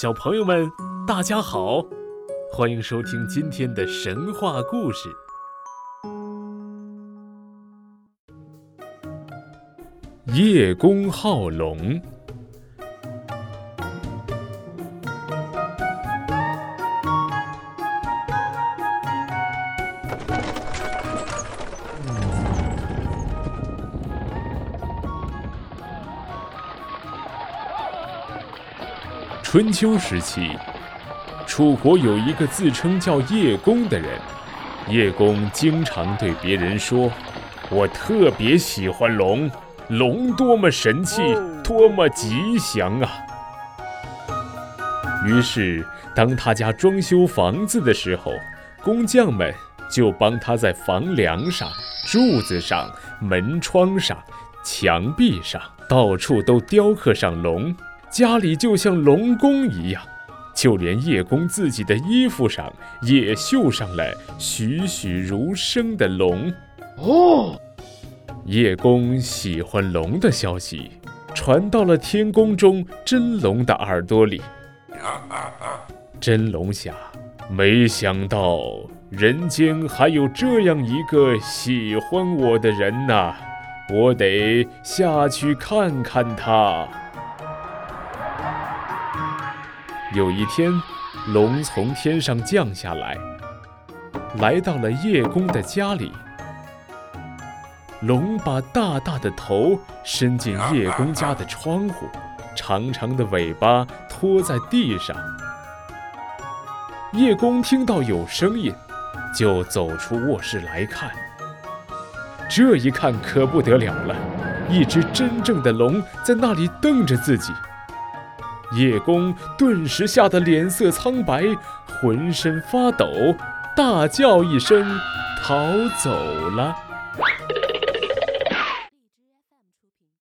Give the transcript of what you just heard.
小朋友们，大家好，欢迎收听今天的神话故事《叶公好龙》。春秋时期，楚国有一个自称叫叶公的人。叶公经常对别人说：“我特别喜欢龙，龙多么神气，多么吉祥啊！”于是，当他家装修房子的时候，工匠们就帮他在房梁上、柱子上、门窗上、墙壁上，到处都雕刻上龙。家里就像龙宫一样，就连叶公自己的衣服上也绣上了栩栩如生的龙。哦，叶公喜欢龙的消息传到了天宫中真龙的耳朵里。真龙想，没想到人间还有这样一个喜欢我的人呐，我得下去看看他。有一天，龙从天上降下来，来到了叶公的家里。龙把大大的头伸进叶公家的窗户，长长的尾巴拖在地上。叶公听到有声音，就走出卧室来看。这一看可不得了了，一只真正的龙在那里瞪着自己。叶公顿时吓得脸色苍白，浑身发抖，大叫一声，逃走了。